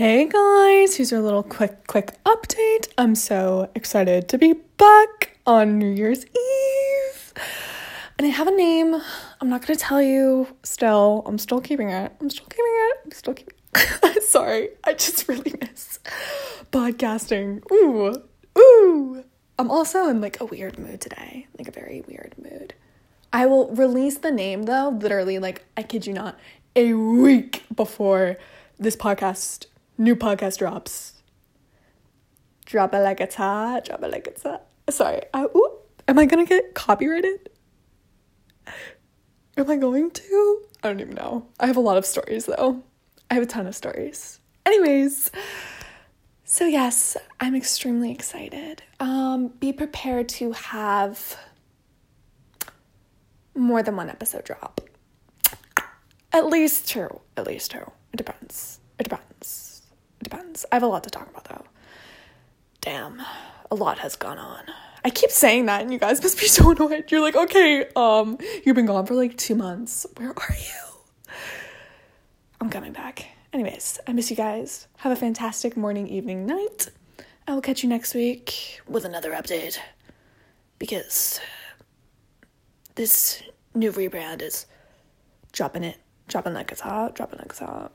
Hey guys, here's your little quick, quick update. I'm so excited to be back on New Year's Eve. And I have a name. I'm not gonna tell you still. I'm still keeping it. I'm still keeping it. I'm still keeping it. Sorry, I just really miss podcasting. Ooh, ooh. I'm also in like a weird mood today, like a very weird mood. I will release the name though, literally, like, I kid you not, a week before this podcast new podcast drops. Drop it like it's hot, drop it like it's hot. Sorry, I, ooh, am I gonna get copyrighted? Am I going to? I don't even know. I have a lot of stories though. I have a ton of stories. Anyways, so yes, I'm extremely excited. Um, be prepared to have more than one episode drop. At least two. At least two. It depends. It depends. Depends. I have a lot to talk about though. Damn, a lot has gone on. I keep saying that and you guys must be so annoyed. You're like, okay, um, you've been gone for like two months. Where are you? I'm coming back. Anyways, I miss you guys. Have a fantastic morning, evening, night. I will catch you next week with another update. Because this new rebrand is dropping it, dropping like it's hot, dropping like it's hot.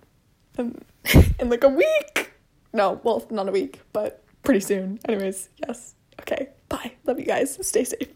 In, um, in like a week. No, well, not a week, but pretty soon. Anyways, yes. Okay, bye. Love you guys. Stay safe.